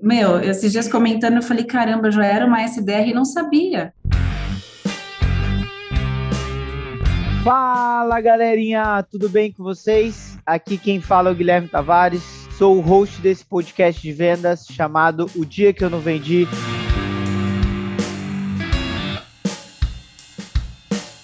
meu, esses dias comentando, eu falei, caramba, já era uma SDR e não sabia. Fala galerinha, tudo bem com vocês? Aqui quem fala é o Guilherme Tavares, sou o host desse podcast de vendas chamado O Dia Que Eu Não Vendi.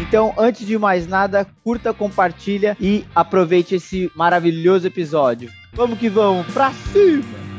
Então, antes de mais nada, curta, compartilha e aproveite esse maravilhoso episódio. Vamos que vamos, pra cima!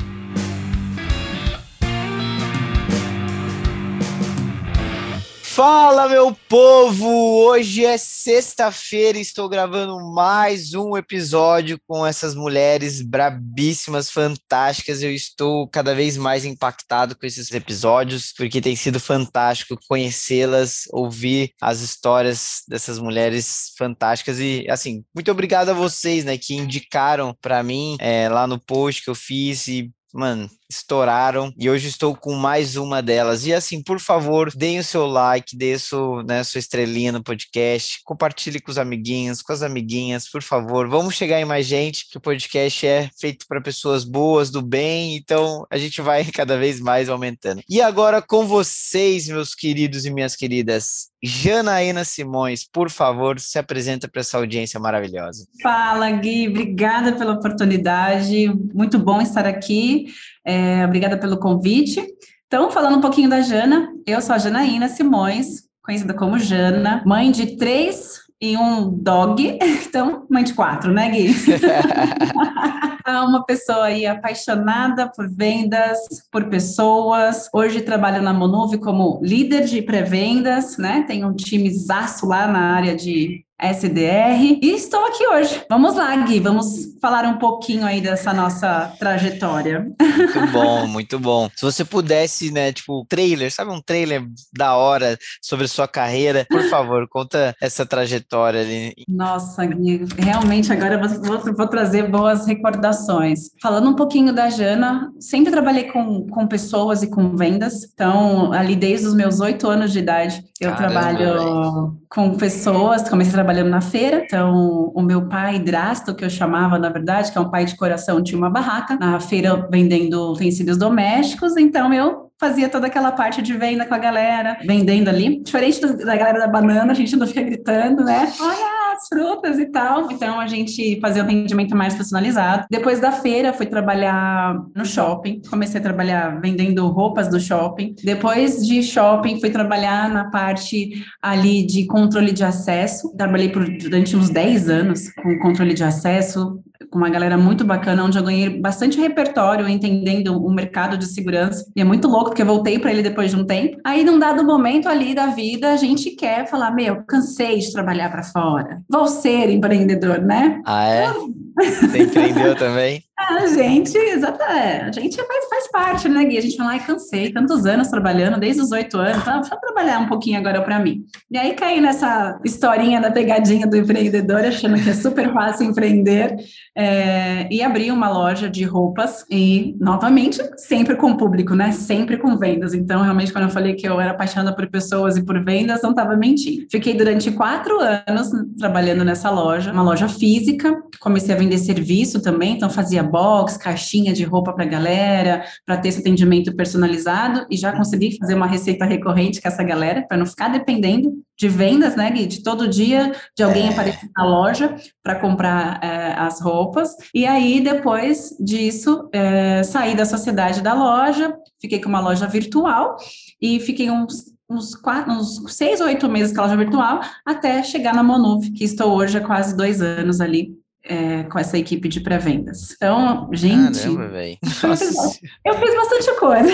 Fala, meu povo! Hoje é sexta-feira e estou gravando mais um episódio com essas mulheres brabíssimas, fantásticas. Eu estou cada vez mais impactado com esses episódios, porque tem sido fantástico conhecê-las, ouvir as histórias dessas mulheres fantásticas. E, assim, muito obrigado a vocês, né, que indicaram para mim é, lá no post que eu fiz e mano, estouraram e hoje estou com mais uma delas. E assim, por favor, deem o seu like, dê seu, né, sua estrelinha no podcast, compartilhe com os amiguinhos, com as amiguinhas, por favor. Vamos chegar em mais gente, que o podcast é feito para pessoas boas, do bem, então a gente vai cada vez mais aumentando. E agora com vocês, meus queridos e minhas queridas, Janaína Simões, por favor, se apresenta para essa audiência maravilhosa. Fala, Gui, obrigada pela oportunidade, muito bom estar aqui. É, obrigada pelo convite. Então, falando um pouquinho da Jana, eu sou a Janaína Simões, conhecida como Jana, mãe de três e um dog, então mãe de quatro, né, Gui? uma pessoa aí apaixonada por vendas, por pessoas. Hoje trabalho na Monuve como líder de pré-vendas, né? Tem um time zaço lá na área de SDR. E estou aqui hoje. Vamos lá, Gui, vamos falar um pouquinho aí dessa nossa trajetória. Muito bom, muito bom. Se você pudesse, né, tipo, trailer, sabe um trailer da hora sobre sua carreira, por favor, conta essa trajetória ali. Nossa, Gui, realmente agora eu vou, vou trazer boas recordações. Falando um pouquinho da Jana, sempre trabalhei com, com pessoas e com vendas, então ali desde os meus oito anos de idade eu Caramba, trabalho com pessoas, comecei a trabalhar trabalhando na feira. Então, o meu pai, Drasto, que eu chamava, na verdade, que é um pai de coração, tinha uma barraca na feira vendendo utensílios domésticos. Então, eu fazia toda aquela parte de venda com a galera, vendendo ali. Diferente da galera da banana, a gente não fica gritando, né? Olha, as frutas e tal. Então a gente fazia um atendimento mais personalizado. Depois da feira, fui trabalhar no shopping. Comecei a trabalhar vendendo roupas do shopping. Depois de shopping, fui trabalhar na parte ali de controle de acesso. Trabalhei por, durante uns 10 anos com controle de acesso, com uma galera muito bacana, onde eu ganhei bastante repertório entendendo o mercado de segurança. E é muito louco, porque eu voltei para ele depois de um tempo. Aí, num dado momento ali da vida, a gente quer falar: meu, cansei de trabalhar para fora. Vou ser empreendedor, né? Ah, é? Você empreendeu também? A gente, exato, é, a gente faz, faz parte, né, Gui? A gente fala, ai, cansei, tantos anos trabalhando, desde os oito anos, então, deixa eu trabalhar um pouquinho agora para mim. E aí caí nessa historinha da pegadinha do empreendedor, achando que é super fácil empreender, é, e abri uma loja de roupas, e, novamente, sempre com público, né? Sempre com vendas. Então, realmente, quando eu falei que eu era apaixonada por pessoas e por vendas, não estava mentindo. Fiquei durante quatro anos trabalhando nessa loja, uma loja física, comecei a vender serviço também, então fazia box, caixinha de roupa para galera, para ter esse atendimento personalizado e já consegui fazer uma receita recorrente com essa galera, para não ficar dependendo de vendas, né, Gui? De todo dia de alguém é. aparecer na loja para comprar é, as roupas. E aí, depois disso, é, saí da sociedade da loja, fiquei com uma loja virtual e fiquei uns uns, quatro, uns seis ou oito meses com a loja virtual, até chegar na Monuv, que estou hoje há quase dois anos ali é, com essa equipe de pré-vendas. Então, gente. Caramba, eu fiz bastante coisa.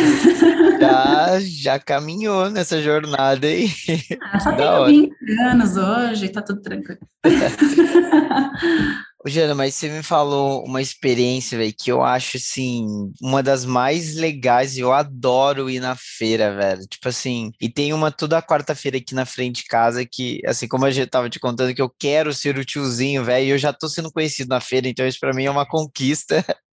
Já, já caminhou nessa jornada aí. Ah, só tenho 20 anos hoje, tá tudo tranquilo. Ô, Jana, mas você me falou uma experiência, velho, que eu acho, assim, uma das mais legais. Eu adoro ir na feira, velho. Tipo assim, e tem uma toda quarta-feira aqui na frente de casa que, assim, como eu já tava te contando, que eu quero ser o tiozinho, velho, e eu já tô sendo conhecido na feira, então isso pra mim é uma conquista.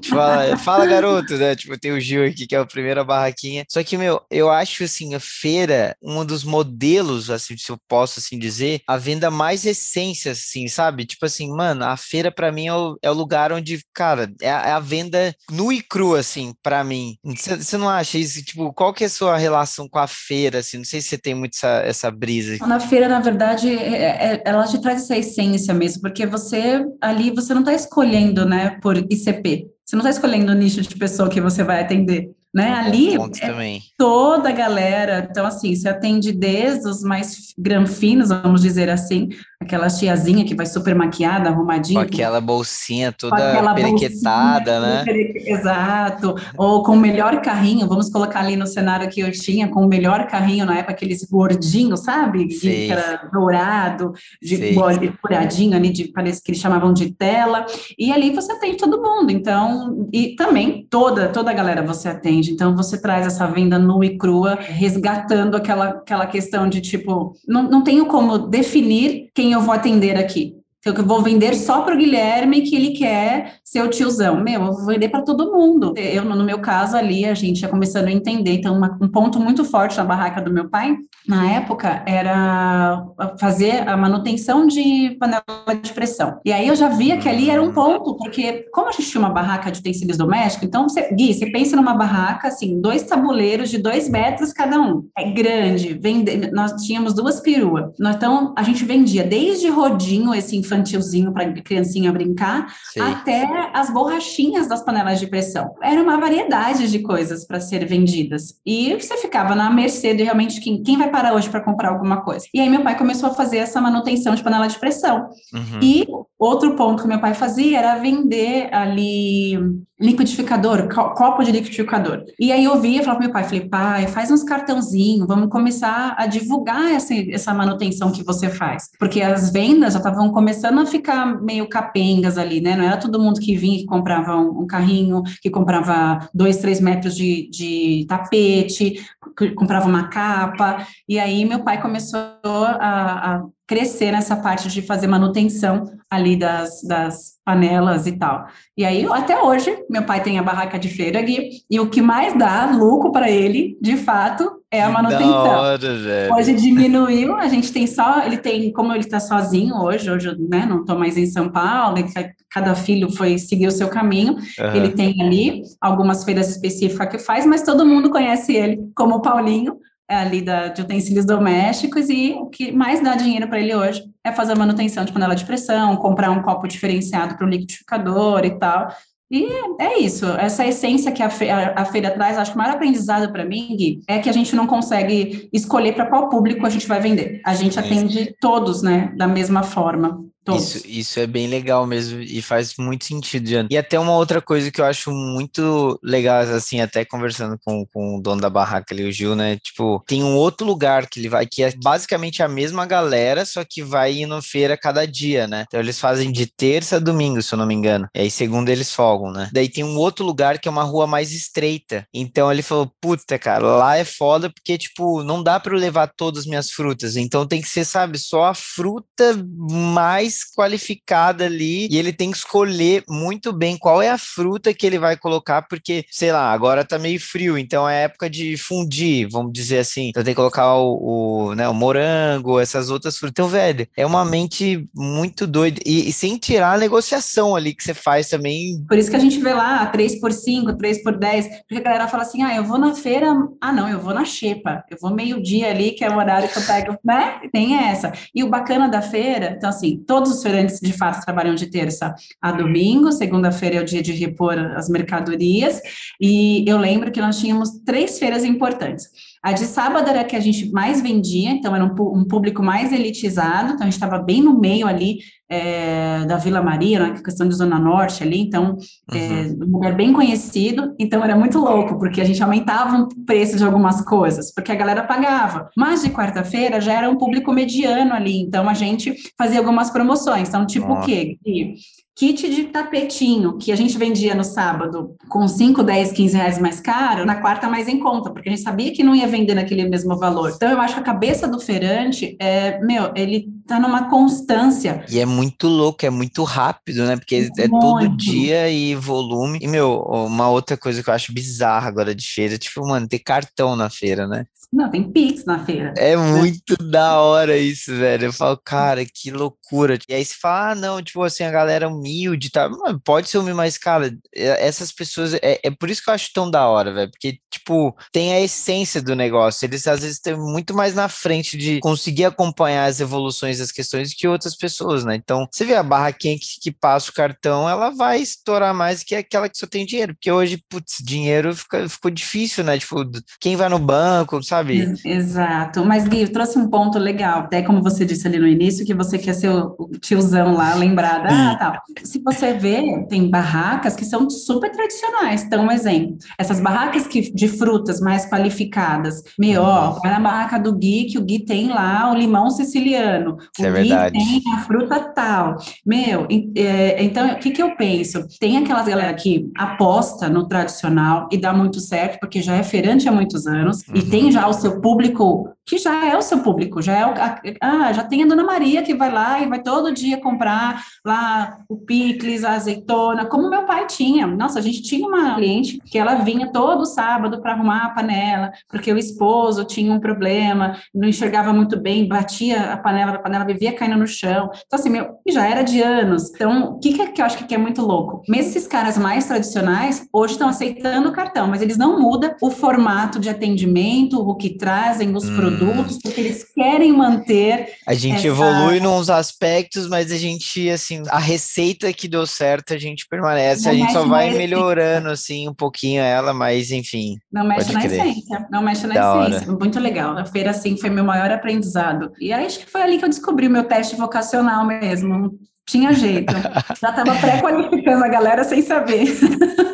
Tipo, fala, fala, garoto, né? Tipo, tem o Gil aqui, que é a primeira barraquinha. Só que, meu, eu acho, assim, a feira, um dos modelos, assim, se eu posso, assim, dizer, a venda mais essência, assim, sabe? Tipo assim, mano, a feira, para mim, é o, é o, lugar onde, cara, é a, é a venda nua e crua, assim, para mim. Você não acha isso? Tipo, qual que é a sua relação com a feira, assim? Não sei se você tem muito essa, essa brisa. Na feira, na verdade, é, é, ela te traz essa essência mesmo, porque você, ali, você não tá escolhendo, né, por ICP, você não está escolhendo o nicho de pessoa que você vai atender né? Ali é toda a galera, então assim, se atende desde os mais granfinos, vamos dizer assim, aquela tiazinha que vai super maquiada, arrumadinha. Com aquela bolsinha toda periquetada, né? Exato, ou com o melhor carrinho, vamos colocar ali no cenário que eu tinha, com o melhor carrinho na época, aqueles gordinhos, sabe? De, que era dourado, de furadinho ali, de, parece que eles chamavam de tela, e ali você atende todo mundo, então, e também toda, toda a galera você atende, então você traz essa venda nua e crua, resgatando aquela, aquela questão de tipo, não, não tenho como definir quem eu vou atender aqui. Então, eu vou vender só para o Guilherme que ele quer ser o tiozão. Meu, eu vou vender para todo mundo. Eu, no meu caso ali, a gente ia começando a entender. Então, uma, um ponto muito forte na barraca do meu pai, na época, era fazer a manutenção de panela de pressão. E aí eu já via que ali era um ponto, porque como a gente tinha uma barraca de utensílios domésticos, então, você, Gui, você pensa numa barraca, assim, dois tabuleiros de dois metros cada um. É grande. Vende, nós tínhamos duas peruas. Então, a gente vendia desde rodinho, esse infantilzinho para criancinha brincar, Sim. até as borrachinhas das panelas de pressão. Era uma variedade de coisas para ser vendidas. E você ficava na mercê de realmente quem, quem vai parar hoje para comprar alguma coisa. E aí meu pai começou a fazer essa manutenção de panela de pressão. Uhum. E outro ponto que meu pai fazia era vender ali liquidificador, copo de liquidificador. E aí eu via, falava pro meu pai, falei, pai, faz uns cartãozinhos, vamos começar a divulgar essa, essa manutenção que você faz. Porque as vendas já estavam começando a ficar meio capengas ali, né? Não era todo mundo que vinha que comprava um, um carrinho, que comprava dois, três metros de, de tapete, comprava uma capa. E aí meu pai começou a, a crescer nessa parte de fazer manutenção ali das, das panelas e tal. E aí, até hoje, meu pai tem a barraca de feira aqui, e o que mais dá lucro para ele, de fato, é a manutenção. Hora, hoje diminuiu, a gente tem só, ele tem, como ele está sozinho hoje, hoje né, não estou mais em São Paulo, cada filho foi seguir o seu caminho, uhum. ele tem ali algumas feiras específicas que faz, mas todo mundo conhece ele como Paulinho, ali da, de utensílios domésticos e o que mais dá dinheiro para ele hoje é fazer manutenção de panela de pressão, comprar um copo diferenciado para o liquidificador e tal. E é isso, essa essência que a, fe a, a feira traz, acho que o maior aprendizado para mim, Gui, é que a gente não consegue escolher para qual público a gente vai vender. A gente atende todos, né, da mesma forma. Isso, isso é bem legal mesmo e faz muito sentido, Diana. E até uma outra coisa que eu acho muito legal, assim, até conversando com, com o dono da barraca ali, o Gil, né? Tipo, tem um outro lugar que ele vai, que é basicamente a mesma galera, só que vai indo feira cada dia, né? Então eles fazem de terça a domingo, se eu não me engano. E aí, segundo eles folgam, né? Daí tem um outro lugar que é uma rua mais estreita. Então ele falou, puta, cara, lá é foda porque, tipo, não dá para eu levar todas as minhas frutas. Então tem que ser, sabe, só a fruta mais qualificada ali e ele tem que escolher muito bem qual é a fruta que ele vai colocar, porque, sei lá, agora tá meio frio, então é época de fundir, vamos dizer assim. Então tem que colocar o, o, né, o morango, essas outras frutas. Então, velho, é uma mente muito doida. E, e, sem tirar a negociação ali que você faz também. Por isso que a gente vê lá 3 por 5, 3 por 10, porque a galera fala assim: ah, eu vou na feira, ah, não, eu vou na xepa, eu vou meio-dia ali, que é o horário que eu pego, né? Tem essa. E o bacana da feira, então, assim, todos todos os feirantes de fato trabalham de terça a domingo, segunda-feira é o dia de repor as mercadorias, e eu lembro que nós tínhamos três feiras importantes. A de sábado era a que a gente mais vendia, então era um, um público mais elitizado, então a gente estava bem no meio ali é, da Vila Maria, né, é questão de Zona Norte ali, então, é, uhum. um lugar bem conhecido, então era muito louco, porque a gente aumentava o preço de algumas coisas, porque a galera pagava. Mas de quarta-feira já era um público mediano ali, então a gente fazia algumas promoções, então tipo o quê? Kit de tapetinho, que a gente vendia no sábado com 5, 10, 15 reais mais caro, na quarta mais em conta, porque a gente sabia que não ia vender naquele mesmo valor. Então, eu acho que a cabeça do feirante, é, meu, ele tá numa constância. E é muito louco, é muito rápido, né? Porque é muito. todo dia e volume. E, meu, uma outra coisa que eu acho bizarra agora de feira, tipo, mano, ter cartão na feira, né? Não, tem Pix na feira. É muito da hora isso, velho. Eu falo, cara, que loucura. E aí você fala, ah, não, tipo assim, a galera humilde, tá? Pode ser humilde, mas, cara, essas pessoas. É, é por isso que eu acho tão da hora, velho. Porque, tipo, tem a essência do negócio. Eles às vezes estão muito mais na frente de conseguir acompanhar as evoluções das questões que outras pessoas, né? Então, você vê a barraquinha que, que passa o cartão, ela vai estourar mais que aquela que só tem dinheiro. Porque hoje, putz, dinheiro fica, ficou difícil, né? Tipo, quem vai no banco, sabe? Exato. Mas, Gui, trouxe um ponto legal, até como você disse ali no início, que você quer ser o tiozão lá, lembrado. Ah, tá. Se você vê, tem barracas que são super tradicionais. Então, um exemplo, essas barracas que, de frutas mais qualificadas. Meu, ó, vai na barraca do Gui, que o Gui tem lá o limão siciliano. Isso o é verdade. tem a fruta tal. Meu, é, então, o que, que eu penso? Tem aquelas galera que aposta no tradicional e dá muito certo, porque já é feirante há muitos anos, uhum. e tem já o seu público que já é o seu público, já é o, ah, já tem a Dona Maria que vai lá e vai todo dia comprar lá o picles, a azeitona, como meu pai tinha. Nossa, a gente tinha uma cliente que ela vinha todo sábado para arrumar a panela, porque o esposo tinha um problema, não enxergava muito bem, batia a panela, a panela vivia caindo no chão. Então, assim, meu, já era de anos. Então, o que, que, é que eu acho que é muito louco? Mesmo esses caras mais tradicionais, hoje estão aceitando o cartão, mas eles não mudam o formato de atendimento, o que trazem, os hum. produtos produtos, porque eles querem manter. A gente essa... evolui nos aspectos, mas a gente, assim, a receita que deu certo, a gente permanece, não a gente só vai melhorando, assim, um pouquinho ela, mas enfim. Não mexe na crer. essência, não mexe na da essência. Hora. Muito legal. A feira, assim, foi meu maior aprendizado. E acho que foi ali que eu descobri o meu teste vocacional mesmo. Tinha jeito. Já estava pré-qualificando a galera sem saber.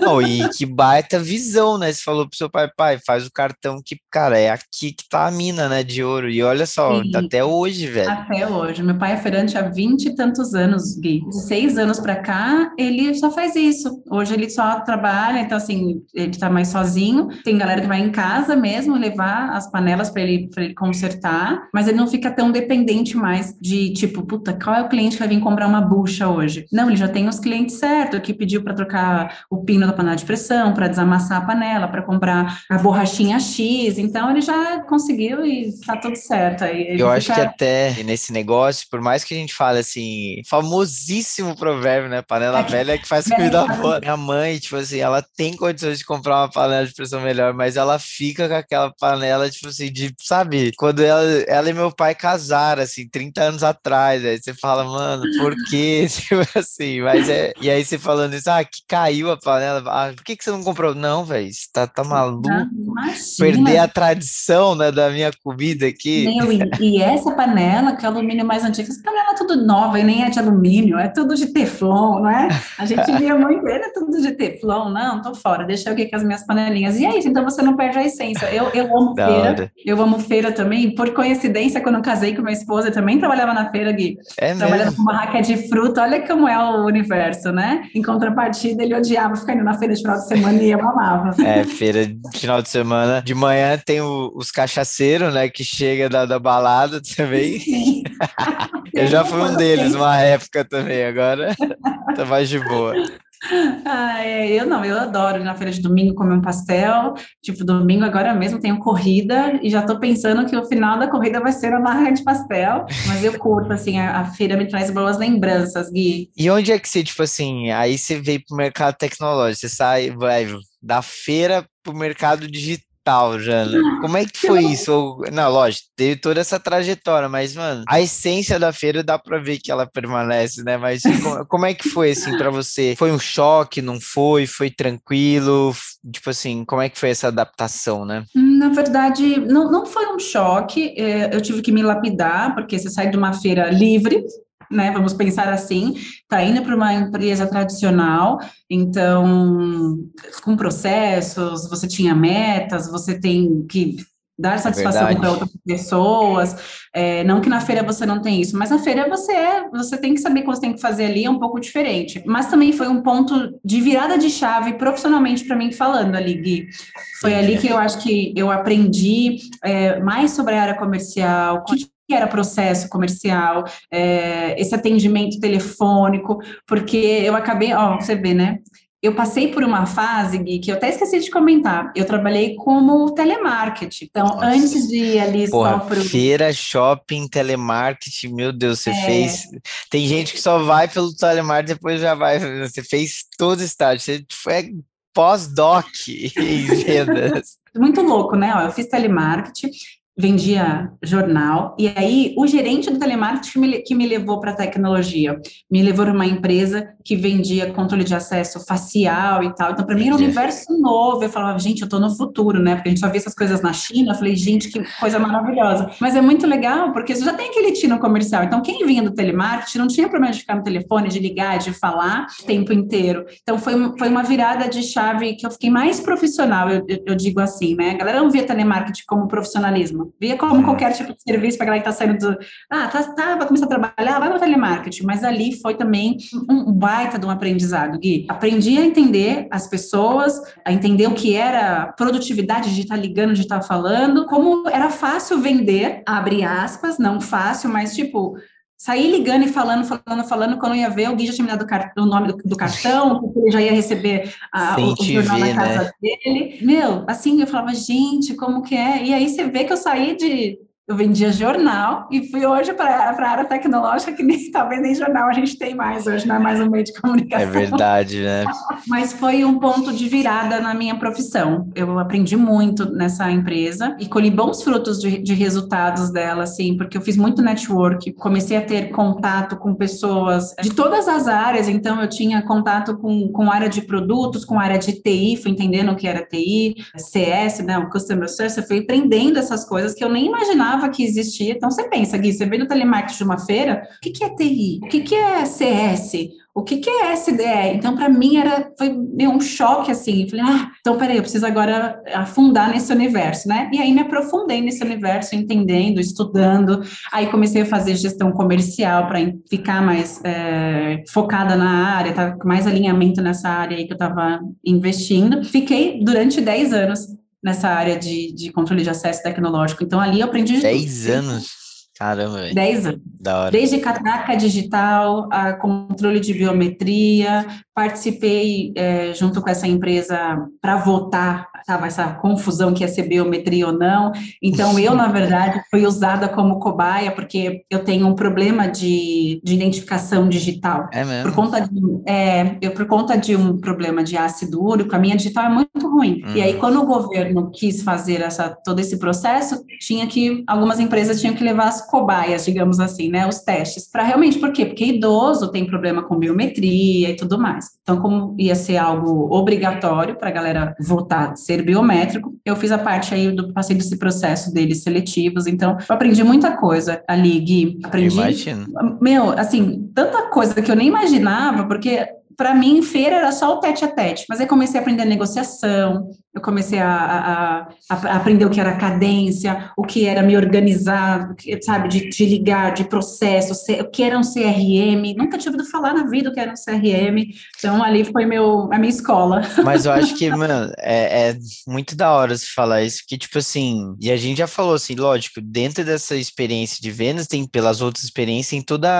Não, e que baita visão, né? Você falou pro seu pai, pai, faz o cartão que, cara, é aqui que tá a mina, né, de ouro. E olha só, Sim. até hoje, velho. Até hoje. Meu pai é feirante há 20 e tantos anos, Gui. De seis anos para cá, ele só faz isso. Hoje ele só trabalha, então, assim, ele tá mais sozinho. Tem galera que vai em casa mesmo levar as panelas para ele, pra ele consertar, mas ele não fica tão dependente mais de, tipo, puta, qual é o cliente que vai vir comprar uma bucha hoje. Não, ele já tem os clientes certos, que pediu para trocar o pino da panela de pressão, para desamassar a panela, para comprar a borrachinha X. Então ele já conseguiu e tá tudo certo. Aí Eu acho que até nesse negócio, por mais que a gente fale assim, famosíssimo provérbio, né? Panela é velha é que faz comida boa. Minha mãe, tipo assim, ela tem condições de comprar uma panela de pressão melhor, mas ela fica com aquela panela, tipo assim, de, sabe? Quando ela, ela e meu pai casaram, assim, 30 anos atrás, aí você fala, mano, por tipo assim, mas é. E aí você falando isso, ah, que caiu a panela. Ah, por que, que você não comprou? Não, velho, tá, tá maluco. Não, Perder a tradição né, da minha comida aqui. Meu, e, e, essa panela, que é alumínio mais antigo, essa panela é tudo nova e nem é de alumínio, é tudo de teflon, não é? A gente via muito, ele é tudo de teflon, não, tô fora, deixa eu aqui com as minhas panelinhas. E é isso, então você não perde a essência. Eu, eu amo da feira, hora. eu amo feira também. Por coincidência, quando eu casei com minha esposa, eu também trabalhava na feira, Gui. É Trabalhava mesmo? com barraca de fruta, olha como é o universo, né? Em contrapartida, ele odiava ficar indo na feira de final de semana e eu amava. É, feira de final de semana. De manhã tem o, os cachaceiros, né? Que chega da, da balada também. Sim. eu já fui um deles uma época também, agora tá mais de boa. Ah, é, eu não, eu adoro ir na feira de domingo comer um pastel. Tipo, domingo agora mesmo tenho corrida e já tô pensando que o final da corrida vai ser uma barra de pastel. Mas eu curto, assim, a, a, feira me traz boas lembranças, Gui. E onde é que você, tipo assim, aí você veio pro mercado tecnológico, você sai, vai da feira pro mercado digital total, Jana. Como é que foi isso? Não, lógico, teve toda essa trajetória, mas, mano, a essência da feira dá pra ver que ela permanece, né? Mas como, como é que foi, assim, pra você? Foi um choque, não foi? Foi tranquilo? Tipo assim, como é que foi essa adaptação, né? Na verdade, não, não foi um choque. É, eu tive que me lapidar, porque você sai de uma feira livre, né? Vamos pensar assim, está indo para uma empresa tradicional, então com processos, você tinha metas, você tem que dar é satisfação é para outras pessoas. É, não que na feira você não tem isso, mas na feira você é, você tem que saber o que você tem que fazer ali, é um pouco diferente. Mas também foi um ponto de virada de chave profissionalmente para mim falando ali, Gui. Foi ali que eu acho que eu aprendi é, mais sobre a área comercial, o que era processo comercial, é, esse atendimento telefônico, porque eu acabei, ó, você vê, né? eu passei por uma fase, Gui, que eu até esqueci de comentar. Eu trabalhei como telemarketing. Então, Nossa. antes de ir ali Porra, só pro... Feira, shopping, telemarketing, meu Deus, você é. fez... Tem gente que só vai pelo telemarketing, depois já vai... Você fez todo o estágio, você foi pós-doc em vendas. Muito louco, né? Ó, eu fiz telemarketing, vendia jornal, e aí o gerente do telemarketing que me, que me levou para a tecnologia, me levou para uma empresa que vendia controle de acesso facial e tal, então para mim era um universo novo, eu falava, gente, eu estou no futuro, né, porque a gente só vê essas coisas na China, eu falei, gente, que coisa maravilhosa, mas é muito legal, porque você já tem aquele tino comercial, então quem vinha do telemarketing não tinha problema de ficar no telefone, de ligar, de falar o tempo inteiro, então foi, foi uma virada de chave que eu fiquei mais profissional, eu, eu, eu digo assim, né, a galera não via telemarketing como profissionalismo, Via como uhum. qualquer tipo de serviço para a galera que está saindo do. Ah, tá, tá, vai começar a trabalhar, vai para telemarketing. Mas ali foi também um baita de um aprendizado, Gui. Aprendi a entender as pessoas, a entender o que era produtividade de estar tá ligando, de estar tá falando, como era fácil vender, abre aspas, não fácil, mas tipo saí ligando e falando, falando, falando, quando eu ia ver, o Gui já tinha me dado o nome do, do cartão, ele já ia receber a, o, o jornal na casa né? dele. Meu, assim, eu falava, gente, como que é? E aí você vê que eu saí de eu vendia jornal e fui hoje para a área tecnológica, que nem, talvez nem jornal a gente tem mais, hoje não é mais um meio de comunicação. É verdade, né? Mas foi um ponto de virada na minha profissão. Eu aprendi muito nessa empresa e colhi bons frutos de, de resultados dela, assim, porque eu fiz muito network, comecei a ter contato com pessoas de todas as áreas, então eu tinha contato com, com área de produtos, com área de TI, fui entendendo o que era TI, CS, né, o Customer Service, eu fui aprendendo essas coisas que eu nem imaginava imaginava que existia. Então, você pensa, Gui, você veio do telemarketing de uma feira, o que, que é TI? O que, que é CS? O que, que é SDE? Então, para mim, era, foi um choque, assim. Falei, ah, então, peraí, eu preciso agora afundar nesse universo, né? E aí me aprofundei nesse universo, entendendo, estudando. Aí comecei a fazer gestão comercial para ficar mais é, focada na área, tá, mais alinhamento nessa área aí que eu estava investindo. Fiquei durante 10 anos nessa área de, de controle de acesso tecnológico. Então, ali eu aprendi... 10 anos? Caramba, velho. 10 anos. Desde catraca digital, a controle de biometria, participei é, junto com essa empresa para votar estava essa confusão que ia ser biometria ou não. Então, eu, na verdade, fui usada como cobaia, porque eu tenho um problema de, de identificação digital. É mesmo? Por conta de, é, eu, por conta de um problema de ácido úrico, a minha digital é muito ruim. Hum. E aí, hum. quando o governo quis fazer essa, todo esse processo, tinha que, algumas empresas tinham que levar as cobaias, digamos assim, né, os testes, para realmente, por quê? Porque idoso tem problema com biometria e tudo mais. Então, como ia ser algo obrigatório para a galera votar, ser biométrico. Eu fiz a parte aí do passei desse processo deles seletivos, então eu aprendi muita coisa ali, Gui. Aprendi. Imagino. Meu, assim, tanta coisa que eu nem imaginava, porque para mim, feira era só o tete a tete, mas aí comecei a aprender negociação, eu comecei a, a, a, aprender o que era cadência, o que era me organizar, sabe, de, de ligar, de processo, o que era um CRM, nunca tinha ouvido falar na vida o que era um CRM, então ali foi meu, a minha escola. Mas eu acho que, mano, é, é muito da hora se falar isso, que tipo assim, e a gente já falou assim, lógico, dentro dessa experiência de vendas, tem pelas outras experiências, tem todas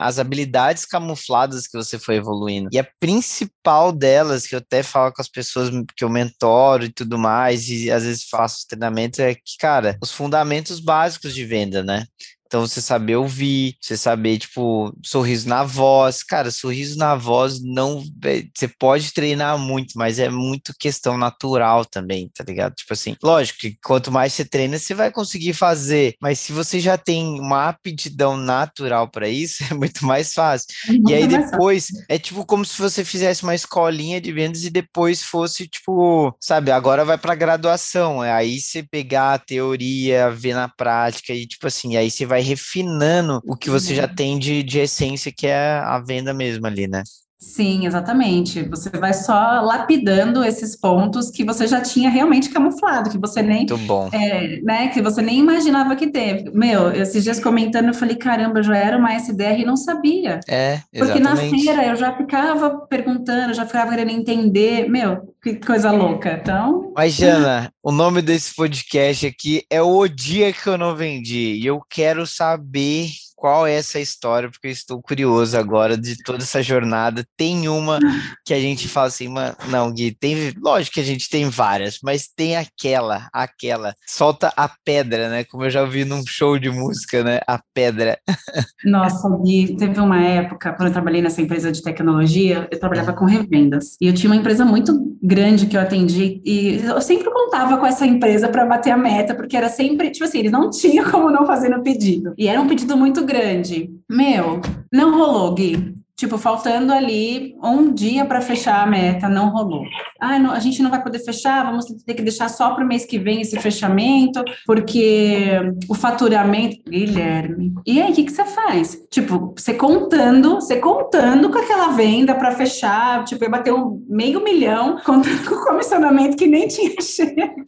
as habilidades camufladas que você foi evoluindo, e a principal delas, que eu até falo com as pessoas que eu mentoro, e tudo mais, e às vezes faço treinamento, é que, cara, os fundamentos básicos de venda, né? Então você saber ouvir, você saber, tipo, sorriso na voz. Cara, sorriso na voz não. É, você pode treinar muito, mas é muito questão natural também, tá ligado? Tipo assim, lógico que quanto mais você treina, você vai conseguir fazer. Mas se você já tem uma aptidão natural para isso, é muito mais fácil. Muito e aí depois, é tipo como se você fizesse uma escolinha de vendas e depois fosse, tipo, sabe, agora vai para graduação. É aí você pegar a teoria, ver na prática e, tipo assim, aí você vai refinando o que você já uhum. tem de, de essência, que é a venda mesmo ali, né? Sim, exatamente. Você vai só lapidando esses pontos que você já tinha realmente camuflado, que você nem. É, né, que você nem imaginava que teve. Meu, esses dias comentando, eu falei, caramba, eu já era uma SDR e não sabia. É, exatamente. Porque na feira eu já ficava perguntando, já ficava querendo entender. Meu, que coisa louca. Então. Mas, Jana, o nome desse podcast aqui é O Dia que Eu Não Vendi. E eu quero saber qual é essa história, porque eu estou curioso agora de toda essa jornada. Tem uma que a gente fala assim, mano, não, Gui, tem, lógico que a gente tem várias, mas tem aquela, aquela, solta a pedra, né? Como eu já ouvi num show de música, né? A pedra. Nossa, Gui, teve uma época, quando eu trabalhei nessa empresa de tecnologia, eu trabalhava com revendas. E eu tinha uma empresa muito grande que eu atendi, e eu sempre contava com essa empresa para bater a meta, porque era sempre, tipo assim, eles não tinham como não fazer no pedido. E era um pedido muito grande. Meu, não rolou, Gui. Tipo, faltando ali um dia para fechar a meta, não rolou. Ah, não, a gente não vai poder fechar, vamos ter que deixar só para o mês que vem esse fechamento, porque o faturamento. Guilherme. E aí, o que, que você faz? Tipo, você contando, você contando com aquela venda para fechar, tipo, eu bater um meio milhão, contando com o comissionamento que nem tinha chego.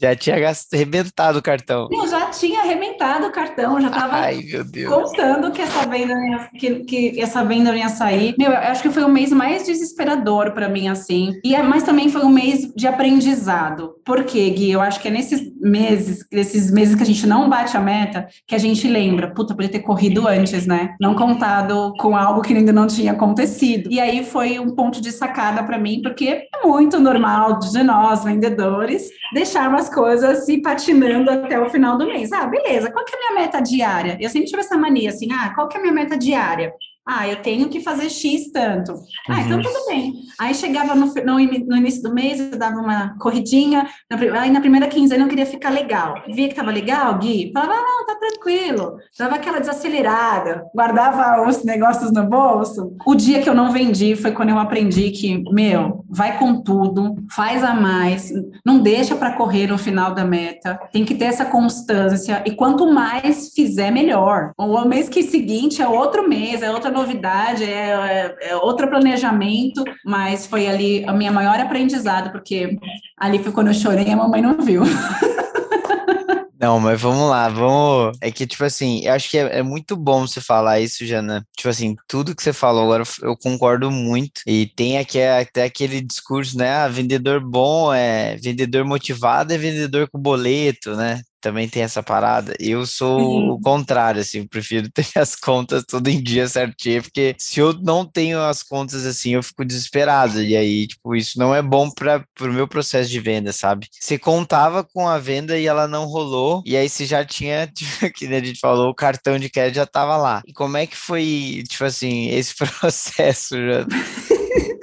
Já tinha arrebentado o cartão. Eu já tinha arrebentado o cartão, já estava contando que essa venda ia, que, que essa venda ia sair. Meu, eu acho que foi o mês mais desesperador para mim, assim. E é, mas também foi um mês de aprendizado. Por quê, Gui? Eu acho que é nesses meses, nesses meses que a gente não bate a meta, que a gente lembra, puta, podia ter corrido antes, né? Não contado com algo que ainda não tinha acontecido. E aí foi um ponto de sacada para mim, porque é muito normal de nós, vendedores, deixar umas coisas se patinando até o final do mês. Ah, beleza, qual que é a minha meta diária? Eu sempre tive essa mania assim, ah, qual que é a minha meta diária? Ah, eu tenho que fazer X tanto. Ah, então uhum. tudo bem. Aí chegava no, no, no, início do mês, eu dava uma corridinha. Na, aí na primeira quinzena eu queria ficar legal. Via que tava legal, Gui? Falava, ah, não, tá tranquilo. Dava aquela desacelerada, guardava os negócios no bolso. O dia que eu não vendi foi quando eu aprendi que, meu, vai com tudo, faz a mais, não deixa para correr no final da meta. Tem que ter essa constância. E quanto mais fizer, melhor. O mês que seguinte é outro mês, é novidade, é, é, é outro planejamento, mas foi ali a minha maior aprendizado, porque ali foi quando eu chorei e a mamãe não viu. Não, mas vamos lá, vamos. É que, tipo assim, eu acho que é, é, muito bom você falar isso, Jana. Tipo assim, tudo que você falou agora eu concordo muito. E tem aqui, até aquele discurso, né? Ah, vendedor bom é vendedor motivado, é vendedor com boleto, né? Também tem essa parada. Eu sou o contrário, assim, eu prefiro ter as contas todo em dia certinho, porque se eu não tenho as contas assim, eu fico desesperado. E aí, tipo, isso não é bom para o meu processo de venda, sabe? Você contava com a venda e ela não rolou, e aí você já tinha, tipo, que a gente falou, o cartão de crédito já tava lá. E como é que foi, tipo assim, esse processo, já?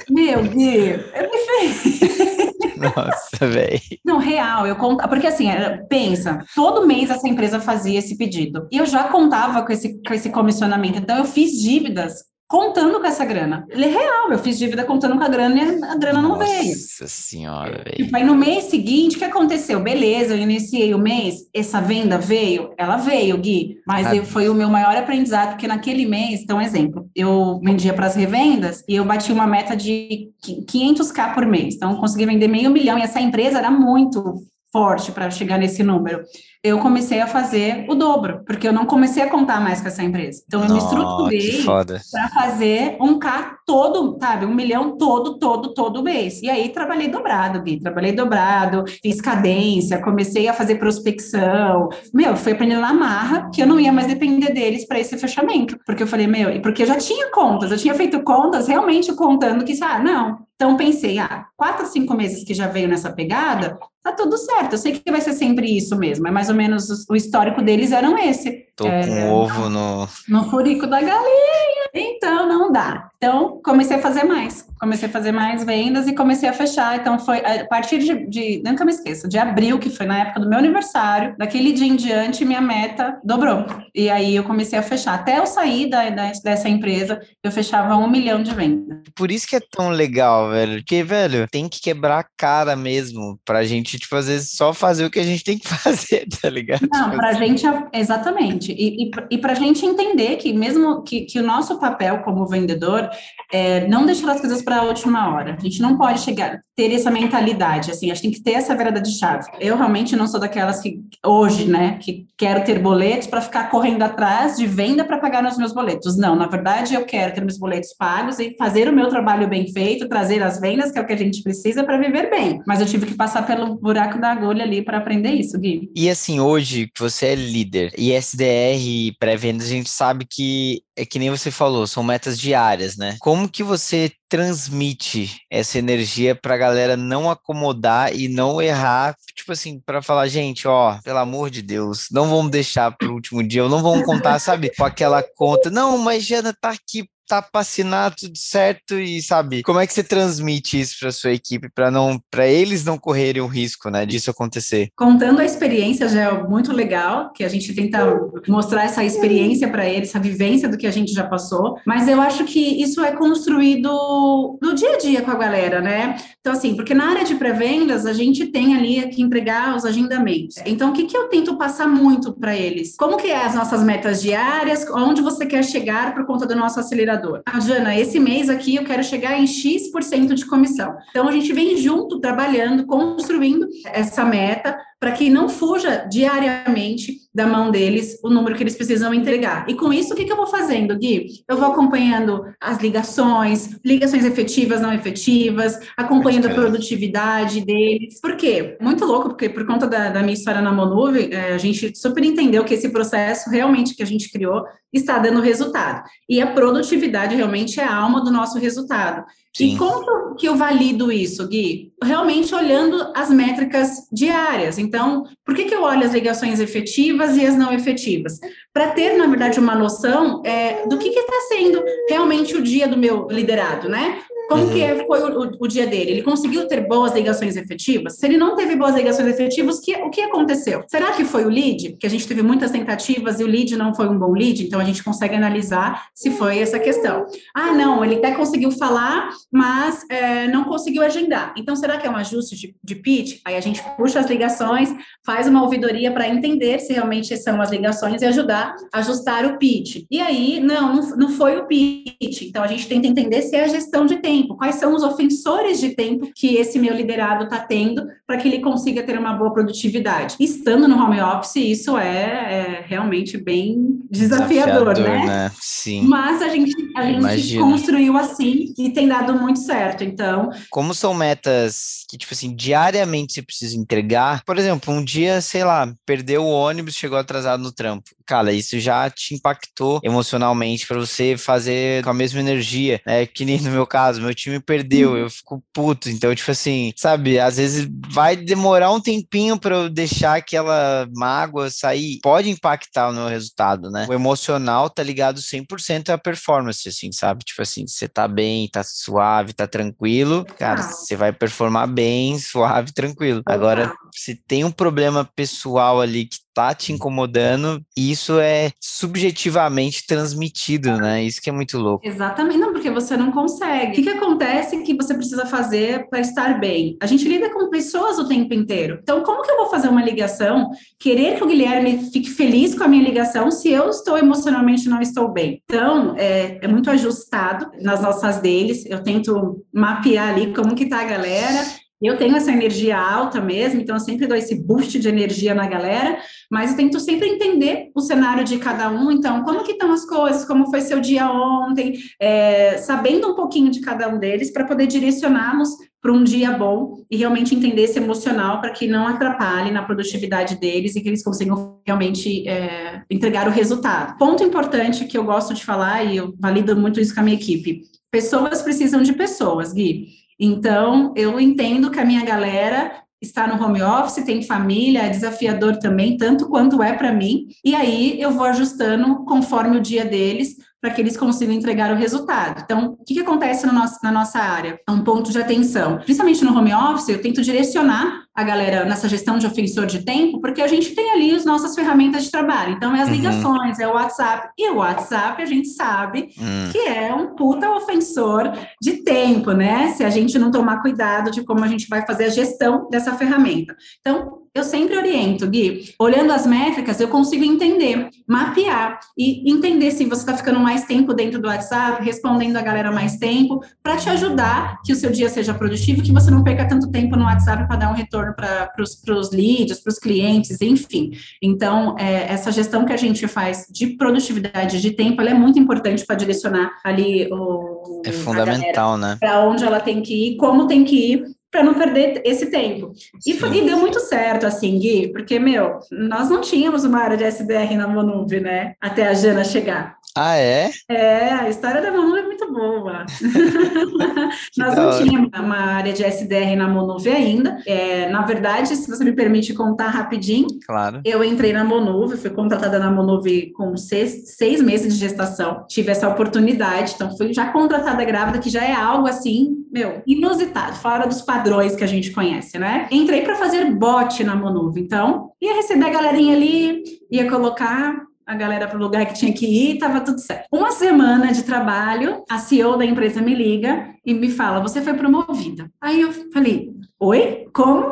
Meu Deus, é diferente. Nossa, velho. Não, real, eu conto. Porque assim, pensa, todo mês essa empresa fazia esse pedido. E eu já contava com esse, com esse comissionamento. Então, eu fiz dívidas contando com essa grana. Ele é real, eu fiz dívida contando com a grana e a grana Nossa não veio. Nossa senhora, velho. Tipo, aí no mês seguinte, o que aconteceu? Beleza, eu iniciei o mês, essa venda veio? Ela veio, Gui, mas eu, foi o meu maior aprendizado, porque naquele mês, então, exemplo, eu vendia para as revendas e eu bati uma meta de 500k por mês, então consegui vender meio milhão, e essa empresa era muito forte para chegar nesse número eu comecei a fazer o dobro, porque eu não comecei a contar mais com essa empresa. Então eu Nossa, me estruturei para fazer um K todo, sabe, um milhão todo, todo, todo mês. E aí trabalhei dobrado, Gui, trabalhei dobrado, fiz cadência, comecei a fazer prospecção. Meu, fui aprendendo na marra que eu não ia mais depender deles para esse fechamento, porque eu falei, meu, e porque eu já tinha contas, eu tinha feito contas realmente contando que, ah, não. Então pensei, ah, quatro, cinco meses que já veio nessa pegada, tá tudo certo. Eu sei que vai ser sempre isso mesmo, é mais mais ou menos o histórico deles eram esse. Tô é, com ovo no... No furico da galinha. Então, não dá. Então, comecei a fazer mais. Comecei a fazer mais vendas e comecei a fechar. Então, foi a partir de, de, nunca me esqueço, de abril, que foi na época do meu aniversário, daquele dia em diante, minha meta dobrou. E aí eu comecei a fechar. Até eu sair da, da, dessa empresa, eu fechava um milhão de vendas. Por isso que é tão legal, velho. Porque, velho, tem que quebrar a cara mesmo pra gente, tipo, às vezes só fazer o que a gente tem que fazer, tá ligado? Não, tipo, pra assim. gente, exatamente. E, e, e pra gente entender que mesmo que, que o nosso papel como vendedor é não deixar as coisas para a última hora. A gente não pode chegar, ter essa mentalidade, assim, a gente tem que ter essa virada de chave. Eu realmente não sou daquelas que, hoje, né, que quero ter boletos para ficar correndo atrás de venda para pagar os meus boletos. Não, na verdade, eu quero ter meus boletos pagos e fazer o meu trabalho bem feito, trazer as vendas, que é o que a gente precisa para viver bem. Mas eu tive que passar pelo buraco da agulha ali para aprender isso, Gui. E assim, hoje que você é líder e e pré-vendas, a gente sabe que é que nem você falou, são metas diárias, né? Como que você transmite essa energia para a galera não acomodar e não errar, tipo assim, para falar, gente, ó, pelo amor de Deus, não vamos deixar para o último dia, não vamos contar, sabe, com aquela conta. Não, mas Jana tá aqui tá assinar tudo certo e sabe como é que você transmite isso para sua equipe para não para eles não correrem o risco né disso acontecer? Contando a experiência já é muito legal que a gente tenta mostrar essa experiência para eles essa vivência do que a gente já passou mas eu acho que isso é construído no dia a dia com a galera né? Então assim porque na área de pré-vendas a gente tem ali que entregar os agendamentos. Então o que que eu tento passar muito para eles? Como que é as nossas metas diárias? Onde você quer chegar por conta do nosso acelerador colaborador. Ah, Jana, esse mês aqui eu quero chegar em X% de comissão. Então a gente vem junto, trabalhando, construindo essa meta para que não fuja diariamente da mão deles o número que eles precisam entregar. E com isso, o que, que eu vou fazendo, Gui? Eu vou acompanhando as ligações, ligações efetivas, não efetivas, acompanhando a produtividade deles. Por quê? Muito louco, porque por conta da, da minha história na Monuvem, é, a gente super entendeu que esse processo realmente que a gente criou está dando resultado. E a produtividade realmente é a alma do nosso resultado. Sim. E como que eu valido isso, Gui? Realmente olhando as métricas diárias. Então, por que, que eu olho as ligações efetivas e as não efetivas? Para ter, na verdade, uma noção é, do que está sendo realmente o dia do meu liderado, né? Como uhum. que foi o, o, dia dele? Ele conseguiu ter boas ligações efetivas? Se ele não teve boas ligações efetivas, que, o que aconteceu? Será que foi o lead? Que a gente teve muitas tentativas e o lead não foi um bom lead, então a gente consegue analisar se foi essa questão. Ah, não, ele até conseguiu falar, mas é, não conseguiu agendar. Então, será que é um ajuste de, de pitch? Aí a gente puxa as ligações, faz uma ouvidoria para entender se realmente são as ligações e ajudar a ajustar o pitch. E aí, não, não, não foi o pitch. Então, a gente tenta entender se é a gestão de tempo tempo, quais são os ofensores de tempo que esse meu liderado está tendo para que ele consiga ter uma boa produtividade. Estando no home office, isso é, é realmente bem desafiador, desafiador né? né? Sim. Mas a gente, a gente construiu assim e tem dado muito certo. Então. Como são metas que, tipo assim, diariamente você precisa entregar, por exemplo, um dia, sei lá, perdeu o ônibus, chegou atrasado no trampo. Cara, isso já te impactou emocionalmente para você fazer com a mesma energia, né? Que nem no meu caso, meu time perdeu, eu fico puto. Então, tipo assim, sabe, às vezes vai demorar um tempinho para eu deixar aquela mágoa sair. Pode impactar o meu resultado, né? O emocional tá ligado 100% à performance, assim, sabe? Tipo assim, você tá bem, tá suave, tá tranquilo, cara, você vai performar bem, suave, tranquilo. Agora, se tem um problema pessoal ali que tá te incomodando, isso é subjetivamente transmitido, né? Isso que é muito louco. Exatamente, não, porque você não consegue. O que, que acontece que você precisa fazer para estar bem? A gente lida com pessoas o tempo inteiro. Então, como que eu vou fazer uma ligação, querer que o Guilherme fique feliz com a minha ligação se eu estou emocionalmente não estou bem? Então, é, é muito ajustado nas nossas deles. Eu tento mapear ali como que tá a galera eu tenho essa energia alta mesmo, então eu sempre dou esse boost de energia na galera, mas eu tento sempre entender o cenário de cada um, então, como que estão as coisas, como foi seu dia ontem, é, sabendo um pouquinho de cada um deles, para poder direcioná-los para um dia bom e realmente entender esse emocional para que não atrapalhe na produtividade deles e que eles consigam realmente é, entregar o resultado. Ponto importante que eu gosto de falar, e eu valido muito isso com a minha equipe, pessoas precisam de pessoas, Gui. Então, eu entendo que a minha galera está no home office, tem família, é desafiador também, tanto quanto é para mim. E aí eu vou ajustando conforme o dia deles para que eles consigam entregar o resultado. Então, o que, que acontece no nosso, na nossa área? É um ponto de atenção. Principalmente no home office, eu tento direcionar a galera nessa gestão de ofensor de tempo, porque a gente tem ali as nossas ferramentas de trabalho. Então, é as uhum. ligações, é o WhatsApp. E o WhatsApp, a gente sabe uhum. que é um puta ofensor de tempo, né? Se a gente não tomar cuidado de como a gente vai fazer a gestão dessa ferramenta. Então, eu sempre oriento, Gui. Olhando as métricas, eu consigo entender, mapear e entender se você está ficando mais tempo dentro do WhatsApp, respondendo a galera mais tempo, para te ajudar que o seu dia seja produtivo, que você não perca tanto tempo no WhatsApp para dar um retorno para os leads, para os clientes, enfim. Então, é, essa gestão que a gente faz de produtividade de tempo, ela é muito importante para direcionar ali o. É fundamental, né? Para onde ela tem que ir, como tem que ir para não perder esse tempo. E, e, deu muito certo, assim, Gui, porque, meu, nós não tínhamos uma área de SDR na Monube, né? Até a Jana chegar. Ah, é? É, a história da Monube boa. nós não tínhamos uma área de SDR na Monube ainda. É, na verdade, se você me permite contar rapidinho, claro. eu entrei na Monube, fui contratada na Monube com seis, seis meses de gestação. Tive essa oportunidade, então fui já contratada grávida, que já é algo assim, meu, inusitado, fora dos padrões que a gente conhece, né? Entrei para fazer bot na Monuvo, então ia receber a galerinha ali, ia colocar a galera para o lugar que tinha que ir, estava tudo certo. Uma semana de trabalho, a CEO da empresa me liga e me fala: Você foi promovida. Aí eu falei: Oi? Como?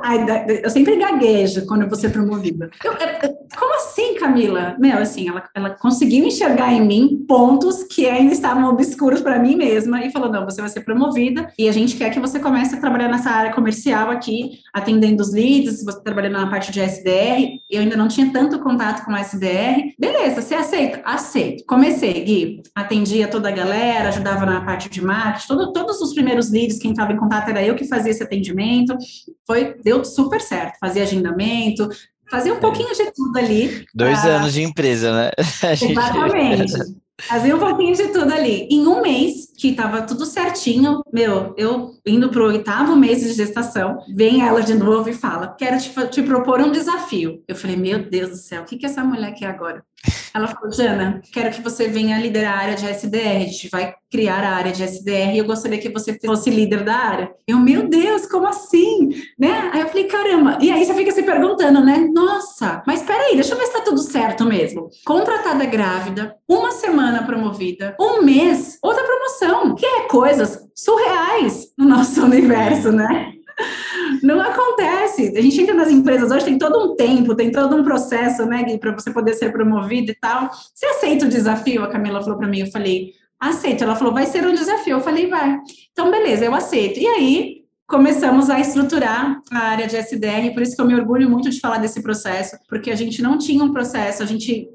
eu sempre gaguejo quando eu vou ser promovida. Eu, como assim, Camila? Meu, assim, ela, ela conseguiu enxergar em mim pontos que ainda estavam obscuros para mim mesma e falou: não, você vai ser promovida e a gente quer que você comece a trabalhar nessa área comercial aqui, atendendo os leads, você trabalhando na parte de SDR. Eu ainda não tinha tanto contato com SDR. Beleza, você aceita? Aceito. Comecei, Gui. Atendia toda a galera, ajudava na parte de marketing, todo, todos os primeiros leads, quem estava em contato era eu que fazia esse atendimento foi, deu super certo. Fazia agendamento, fazia um pouquinho de tudo ali. Dois pra... anos de empresa, né? Exatamente. Fazia um pouquinho de tudo ali. Em um mês, que estava tudo certinho, meu, eu indo para o oitavo mês de gestação, vem ela de novo e fala: Quero te, te propor um desafio. Eu falei: Meu Deus do céu, o que, que essa mulher quer agora? Ela falou: Jana, quero que você venha liderar a área de SDR. A gente vai criar a área de SDR e eu gostaria que você fosse líder da área. Eu, meu Deus, como assim? Né? Aí eu falei: Caramba. E aí você fica se perguntando, né? Nossa, mas peraí, deixa eu ver se tá tudo certo mesmo. Contratada grávida, uma semana promovida, um mês, outra promoção, que é coisas surreais no nosso universo, né? Não acontece. A gente entra nas empresas hoje, tem todo um tempo, tem todo um processo, né, Gui, para você poder ser promovido e tal. Você aceita o desafio? A Camila falou para mim, eu falei, aceito. Ela falou, vai ser um desafio. Eu falei, vai. Então, beleza, eu aceito. E aí, começamos a estruturar a área de SDR, por isso que eu me orgulho muito de falar desse processo, porque a gente não tinha um processo, a gente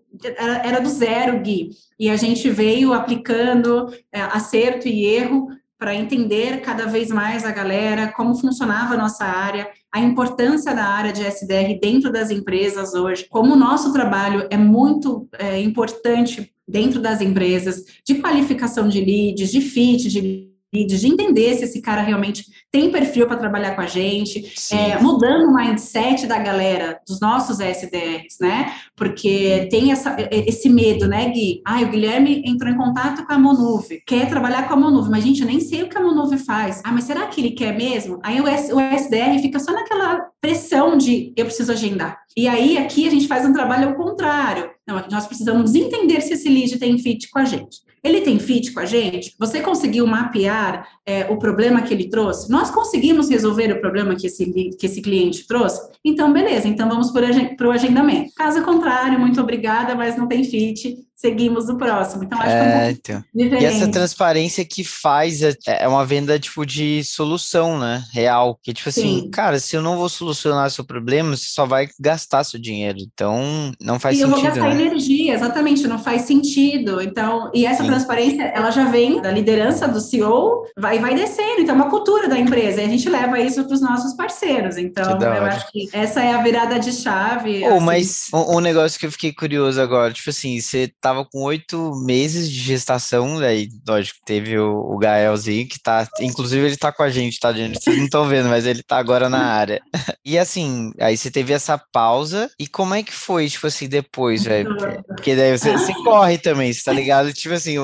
era, do zero, Gui, e a gente veio aplicando é, acerto e erro para entender cada vez mais a galera, como funcionava a nossa área, a importância da área de SDR dentro das empresas hoje, como o nosso trabalho é muito é, importante dentro das empresas, de qualificação de leads, de fit, de de entender se esse cara realmente tem perfil para trabalhar com a gente, é, mudando o mindset da galera, dos nossos SDRs, né? Porque tem essa, esse medo, né, Gui? Ah, o Guilherme entrou em contato com a Monuve, quer trabalhar com a Monuve, mas, gente, eu nem sei o que a Monuve faz. Ah, mas será que ele quer mesmo? Aí o, S, o SDR fica só naquela pressão de eu preciso agendar. E aí, aqui, a gente faz um trabalho ao contrário. Não, nós precisamos entender se esse lead tem fit com a gente. Ele tem fit com a gente? Você conseguiu mapear é, o problema que ele trouxe? Nós conseguimos resolver o problema que esse, que esse cliente trouxe? Então, beleza, então vamos para o agendamento. Caso contrário, muito obrigada, mas não tem fit, seguimos o próximo. Então, acho é, que é um então. E essa transparência que faz é, é uma venda, tipo, de solução, né? Real. Que, tipo assim, Sim. assim, cara, se eu não vou solucionar seu problema, você só vai gastar seu dinheiro. Então, não faz e sentido. E eu vou gastar né? energia, exatamente, não faz sentido. Então, e essa Sim. transparência, ela já vem da liderança do CEO, vai vai descendo. Então, é uma cultura da empresa. E a gente leva isso para os nossos parceiros. Então, eu acho que essa é a virada de chave. Oh, assim. Mas um, um negócio que eu fiquei curioso agora, tipo assim, você tá estava com oito meses de gestação, daí, lógico, teve o, o Gaelzinho, que tá, inclusive ele tá com a gente, tá, gente? Vocês não estão vendo, mas ele tá agora na área. E assim, aí você teve essa pausa, e como é que foi, tipo assim, depois, velho? Porque daí você, você corre também, você tá ligado? Tipo assim,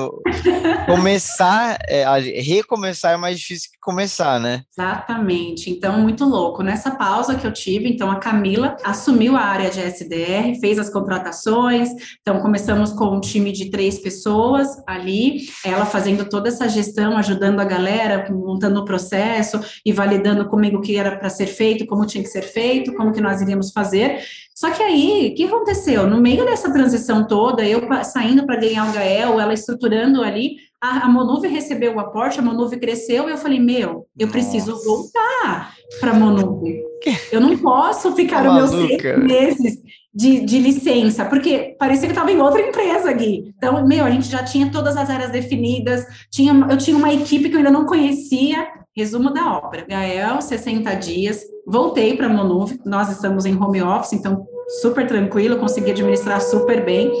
começar, é, recomeçar é mais difícil que começar, né? Exatamente. Então, muito louco. Nessa pausa que eu tive, então a Camila assumiu a área de SDR, fez as contratações. Então, começamos com um time de três pessoas ali, ela fazendo toda essa gestão, ajudando a galera, montando o processo e validando comigo o que era para ser feito, como tinha que ser feito, como que nós iríamos fazer. Só que aí, o que aconteceu? No meio dessa transição toda, eu saindo para ganhar o Gael, ela estruturando ali, a, a Monuve recebeu o aporte, a Monuve cresceu, e eu falei, meu, eu preciso Nossa. voltar para a Monuve. Eu não posso ficar tá os meus seis meses de, de, licença, porque parecia que estava em outra empresa, Gui. Então, meu, a gente já tinha todas as áreas definidas, tinha, eu tinha uma equipe que eu ainda não conhecia. Resumo da obra. Gael, 60 dias, voltei para a Monuve, nós estamos em home office, então super tranquilo, consegui administrar super bem.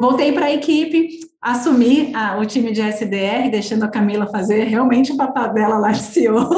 Voltei para a equipe, assumi a, o time de SDR, deixando a Camila fazer realmente o papel dela lá de CEO,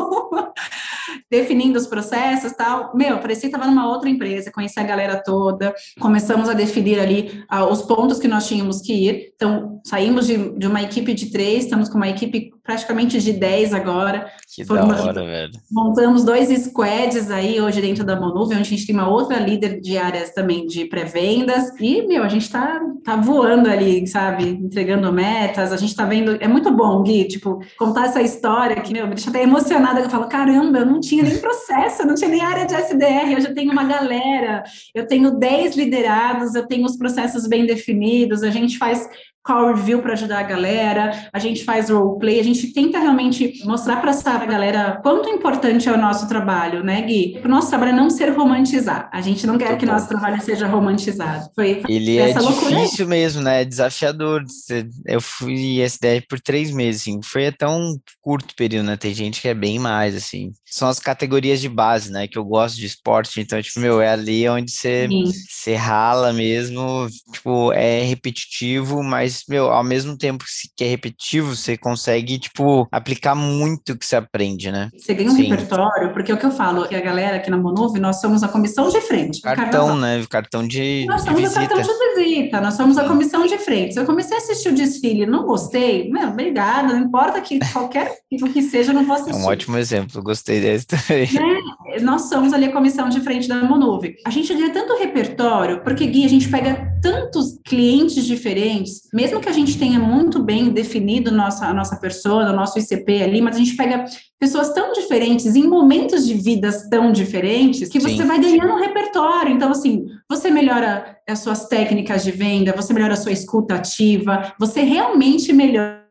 definindo os processos tal. Meu, parecia que estava numa outra empresa, conheci a galera toda, começamos a definir ali uh, os pontos que nós tínhamos que ir. Então, saímos de, de uma equipe de três, estamos com uma equipe praticamente de dez agora. Que Formamos, da hora, velho. Montamos dois squads aí hoje dentro da Monuve, onde a gente tem uma outra líder de áreas também de pré-vendas. E, meu, a gente tá, tá voando ali, sabe? entregando metas, a gente está vendo, é muito bom, Gui, tipo, contar essa história que, meu, me deixa até emocionada, que eu falo, caramba, eu não tinha nem processo, eu não tinha nem área de SDR, eu já tenho uma galera, eu tenho 10 liderados, eu tenho os processos bem definidos, a gente faz call review para ajudar a galera, a gente faz roleplay, a gente tenta realmente mostrar para essa galera quanto importante é o nosso trabalho, né, Gui? O nosso trabalho é não ser romantizar. A gente não quer que nosso trabalho seja romantizado. Foi Ele é difícil aí. mesmo, né? É desafiador. Eu fui SDR por três meses, assim. Foi até um curto período, né? Tem gente que é bem mais, assim. São as categorias de base, né? Que eu gosto de esporte, então, tipo, meu, é ali onde você, você rala mesmo. Tipo, é repetitivo, mas meu, ao mesmo tempo que é repetitivo, você consegue, tipo, aplicar muito o que você aprende, né? Você ganha um Sim. repertório, porque é o que eu falo, que a galera aqui na Monuve, nós somos a comissão de frente. Cartão, né? Cartão de, nós somos visita. o cartão de visita, nós somos a comissão de frente. Se eu comecei a assistir o desfile não gostei, meu, obrigada, não importa que qualquer o que seja, eu não vou assistir. É um ótimo exemplo, gostei desse também. É, nós somos ali a comissão de frente da Monuve. A gente ganha tanto repertório, porque, Gui, a gente pega tantos clientes diferentes, mesmo mesmo que a gente tenha muito bem definido nossa, a nossa persona, o nosso ICP ali, mas a gente pega pessoas tão diferentes, em momentos de vidas tão diferentes, que você Sim. vai ganhando um repertório. Então, assim, você melhora as suas técnicas de venda, você melhora a sua escuta ativa, você realmente melhora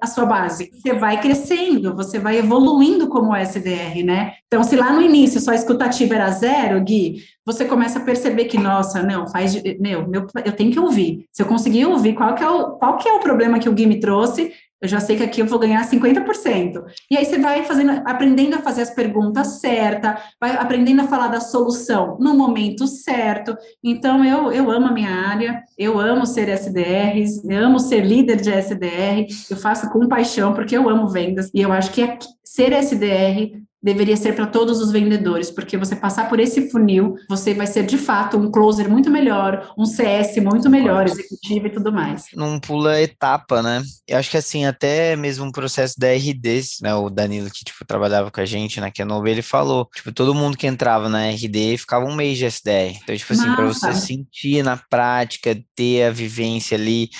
a sua base. Você vai crescendo, você vai evoluindo como SDR, né? Então, se lá no início sua escutativa era zero, Gui, você começa a perceber que, nossa, não, faz, meu, meu eu tenho que ouvir. Se eu conseguir ouvir qual que é o, qual que é o problema que o Gui me trouxe, eu já sei que aqui eu vou ganhar 50%. E aí você vai fazendo, aprendendo a fazer as perguntas certas, vai aprendendo a falar da solução no momento certo. Então, eu, eu amo a minha área, eu amo ser SDR, eu amo ser líder de SDR, eu faço com paixão, porque eu amo vendas, e eu acho que ser SDR deveria ser para todos os vendedores, porque você passar por esse funil, você vai ser de fato um closer muito melhor, um CS muito melhor, executivo e tudo mais. Não pula etapa, né? Eu acho que assim, até mesmo um processo da RD, né? O Danilo que tipo trabalhava com a gente na Kenobi, ele falou, tipo, todo mundo que entrava na RD ficava um mês de SDR. Então, tipo assim, para você sentir na prática, ter a vivência ali,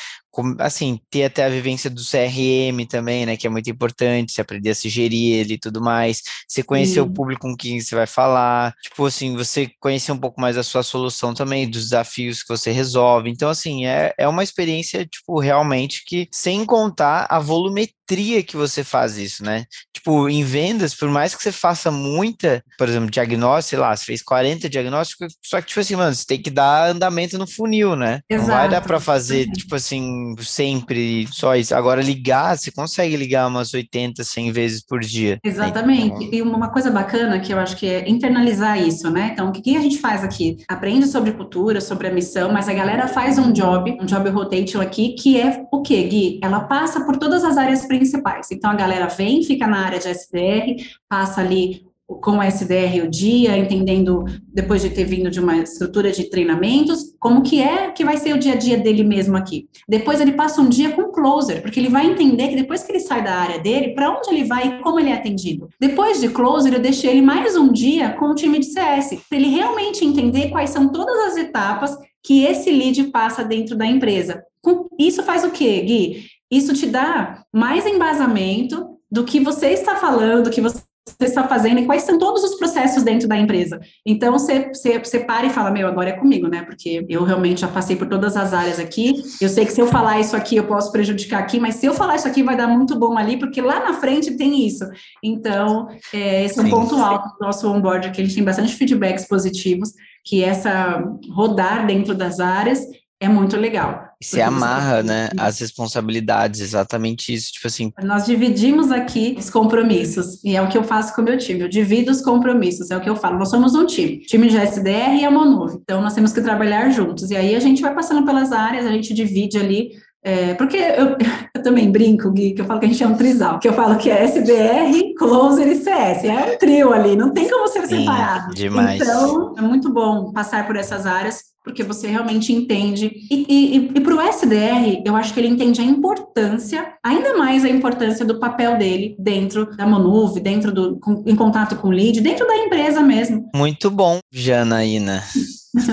assim, ter até a vivência do CRM também, né, que é muito importante, você aprender a se gerir ele e tudo mais, você conhecer o público com quem você vai falar, tipo assim, você conhecer um pouco mais da sua solução também, dos desafios que você resolve, então assim, é, é uma experiência, tipo, realmente que, sem contar a volumetria volumetria que você faz isso, né? Tipo, em vendas, por mais que você faça muita, por exemplo, diagnóstico, sei lá, você fez 40 diagnósticos, só que, tipo assim, mano, você tem que dar andamento no funil, né? Exato. Não vai dar para fazer, tipo assim, sempre só isso. Agora, ligar, você consegue ligar umas 80, 100 vezes por dia. Exatamente. Então... E uma coisa bacana que eu acho que é internalizar isso, né? Então, o que a gente faz aqui? Aprende sobre cultura, sobre a missão, mas a galera faz um job, um job rotation aqui, que é o quê, Gui? Ela passa por todas as áreas principais. Então, a galera vem, fica na área de SDR, passa ali com o SDR o dia, entendendo, depois de ter vindo de uma estrutura de treinamentos, como que é que vai ser o dia a dia dele mesmo aqui. Depois ele passa um dia com closer, porque ele vai entender que depois que ele sai da área dele, para onde ele vai e como ele é atendido. Depois de closer, eu deixei ele mais um dia com o time de CS, para ele realmente entender quais são todas as etapas que esse lead passa dentro da empresa. Isso faz o quê, Gui? Isso te dá mais embasamento do que você está falando, do que você está fazendo e quais são todos os processos dentro da empresa. Então, você, você, você para e fala, meu, agora é comigo, né? Porque eu realmente já passei por todas as áreas aqui. Eu sei que se eu falar isso aqui, eu posso prejudicar aqui, mas se eu falar isso aqui, vai dar muito bom ali, porque lá na frente tem isso. Então, é, esse é um ponto alto do nosso onboard, que a gente tem bastante feedbacks positivos, que essa rodar dentro das áreas é muito legal. Se amarra, né, as responsabilidades, exatamente isso, tipo assim. Nós dividimos aqui os compromissos, e é o que eu faço com o meu time, eu divido os compromissos, é o que eu falo, nós somos um time, time de SDR e a Monuve, então nós temos que trabalhar juntos, e aí a gente vai passando pelas áreas, a gente divide ali, é, porque eu, eu, também brinco, Gui, que eu falo que a gente é um trisal, que eu falo que é SDR, Closer e CS, é um trio ali, não tem como ser Sim, separado. Demais. Então, é muito bom passar por essas áreas, porque você realmente entende. E, e, e para o SDR, eu acho que ele entende a importância, ainda mais a importância do papel dele dentro da Monuve, dentro do, com, em contato com o lead, dentro da empresa mesmo. Muito bom, Janaína.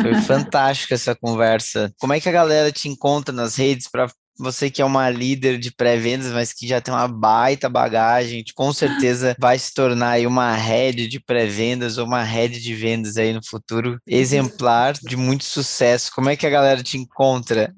Foi fantástica essa conversa. Como é que a galera te encontra nas redes para você que é uma líder de pré-vendas, mas que já tem uma baita bagagem, com certeza vai se tornar aí uma head de pré-vendas ou uma head de vendas aí no futuro, exemplar de muito sucesso. Como é que a galera te encontra?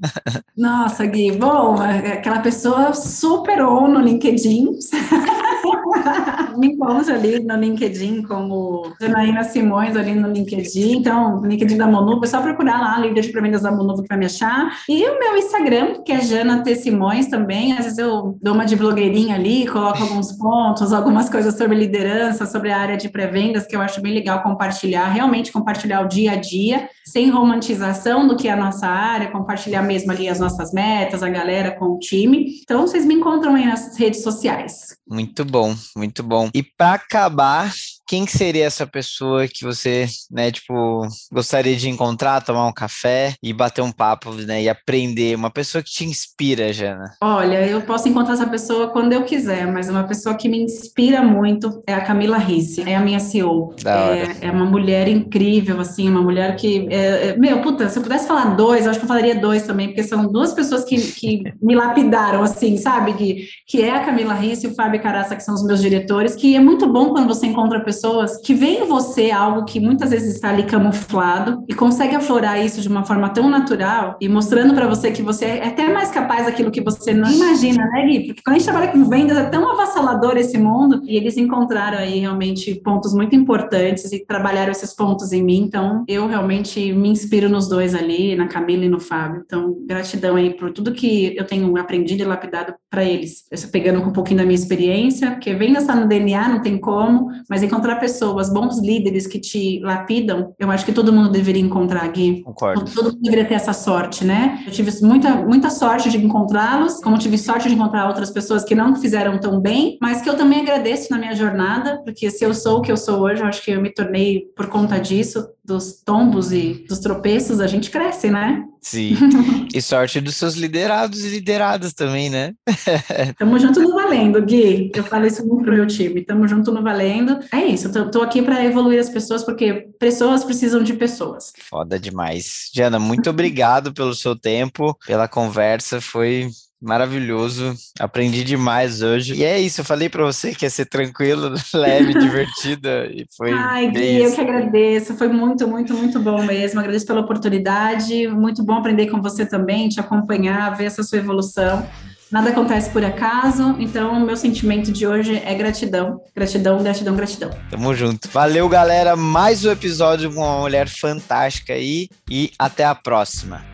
Nossa, Gui, bom, é aquela pessoa super on no LinkedIn. Me encontra ali no LinkedIn como Janaína Simões ali no LinkedIn. Então, LinkedIn da Monuvo, é só procurar lá, líder de pré-vendas da Monuvo que vai me achar. E o meu Instagram, que é Jana T. Simões também. Às vezes eu dou uma de blogueirinha ali, coloco alguns pontos, algumas coisas sobre liderança, sobre a área de pré-vendas, que eu acho bem legal compartilhar, realmente compartilhar o dia a dia, sem romantização do que é a nossa área, compartilhar mesmo ali as nossas metas, a galera com o time. Então, vocês me encontram aí nas redes sociais. Muito bom, muito bom. E para acabar, quem seria essa pessoa que você, né, tipo, gostaria de encontrar, tomar um café e bater um papo, né, e aprender? Uma pessoa que te inspira, Jana? Olha, eu posso encontrar essa pessoa quando eu quiser, mas uma pessoa que me inspira muito é a Camila Risse, é a minha CEO. É, é, uma mulher incrível, assim, uma mulher que, é, é, meu, puta, se eu pudesse falar dois, eu acho que eu falaria dois também, porque são duas pessoas que, que me lapidaram, assim, sabe, que, que é a Camila Risse e o Fábio Caraça, que são os meus diretores, que é muito bom quando você encontra pessoas pessoas que veem em você algo que muitas vezes está ali camuflado e consegue aflorar isso de uma forma tão natural e mostrando para você que você é até mais capaz daquilo que você não imagina, né, Gui? Porque quando a gente trabalha com vendas é tão avassalador esse mundo e eles encontraram aí realmente pontos muito importantes e trabalharam esses pontos em mim. Então, eu realmente me inspiro nos dois ali, na Camila e no Fábio. Então, gratidão aí por tudo que eu tenho aprendido e lapidado para eles. Pegando um pouquinho da minha experiência, porque vendas está no DNA, não tem como, mas encontrar encontrar pessoas, bons líderes que te lapidam, eu acho que todo mundo deveria encontrar, Gui. Concordo. Todo mundo deveria ter essa sorte, né? Eu tive muita, muita sorte de encontrá-los, como tive sorte de encontrar outras pessoas que não fizeram tão bem, mas que eu também agradeço na minha jornada, porque se eu sou o que eu sou hoje, eu acho que eu me tornei por conta disso, dos tombos e dos tropeços, a gente cresce, né? Sim. E sorte dos seus liderados e lideradas também, né? Tamo junto no valendo, Gui. Eu falo isso muito pro meu time. Tamo junto no valendo. É isso, eu tô, tô aqui para evoluir as pessoas, porque pessoas precisam de pessoas. Foda demais. Jana, muito obrigado pelo seu tempo, pela conversa. Foi maravilhoso. Aprendi demais hoje. E é isso, eu falei para você que ia ser tranquilo, leve, divertida e foi. Ai, Gui, eu que agradeço. Foi muito, muito, muito bom mesmo. Agradeço pela oportunidade. Muito bom aprender com você também, te acompanhar, ver essa sua evolução. Nada acontece por acaso, então meu sentimento de hoje é gratidão. Gratidão, gratidão, gratidão. Tamo junto. Valeu, galera. Mais um episódio com uma mulher fantástica aí e até a próxima.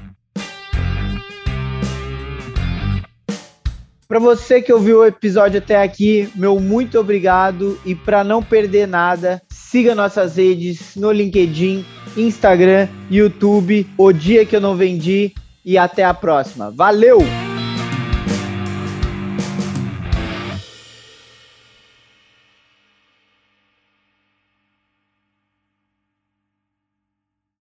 Para você que ouviu o episódio até aqui, meu muito obrigado e para não perder nada, siga nossas redes no LinkedIn, Instagram, YouTube, O Dia que eu não vendi e até a próxima. Valeu!